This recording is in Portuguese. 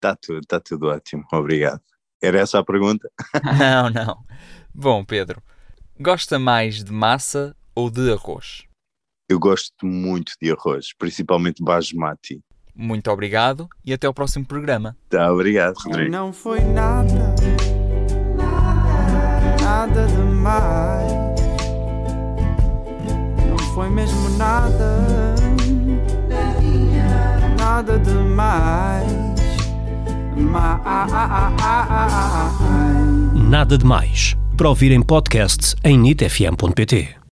Está tudo, está tudo ótimo, obrigado. Era essa a pergunta? não, não. Bom, Pedro, gosta mais de massa ou de arroz? Eu gosto muito de arroz, principalmente basmati. Muito obrigado e até o próximo programa. Tá, obrigado, Rodrigo. Não foi nada, nada demais. Não foi mesmo nada, nada demais. Nada de Mais. Para ouvir em podcast em nitfm.pt.